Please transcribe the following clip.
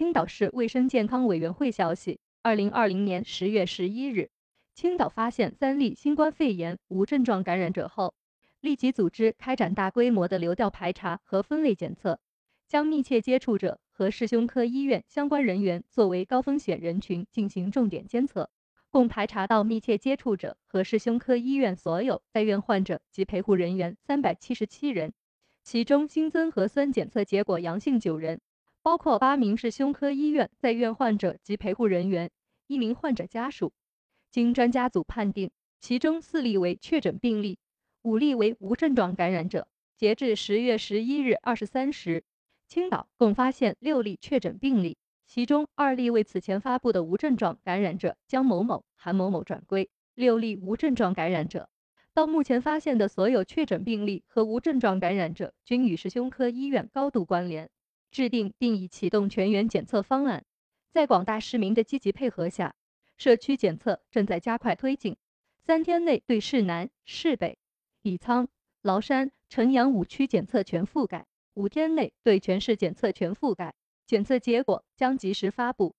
青岛市卫生健康委员会消息，二零二零年十月十一日，青岛发现三例新冠肺炎无症状感染者后，立即组织开展大规模的流调排查和分类检测，将密切接触者和市胸科医院相关人员作为高风险人群进行重点监测，共排查到密切接触者和市胸科医院所有在院患者及陪护人员三百七十七人，其中新增核酸检测结果阳性九人。包括八名是胸科医院在院患者及陪护人员，一名患者家属。经专家组判定，其中四例为确诊病例，五例为无症状感染者。截至十月十一日二十三时，青岛共发现六例确诊病例，其中二例为此前发布的无症状感染者江某某、韩某某转归，六例无症状感染者。到目前发现的所有确诊病例和无症状感染者均与市胸科医院高度关联。制定并已启动全员检测方案，在广大市民的积极配合下，社区检测正在加快推进。三天内对市南、市北、李沧、崂山、城阳五区检测全覆盖，五天内对全市检测全覆盖。检测结果将及时发布。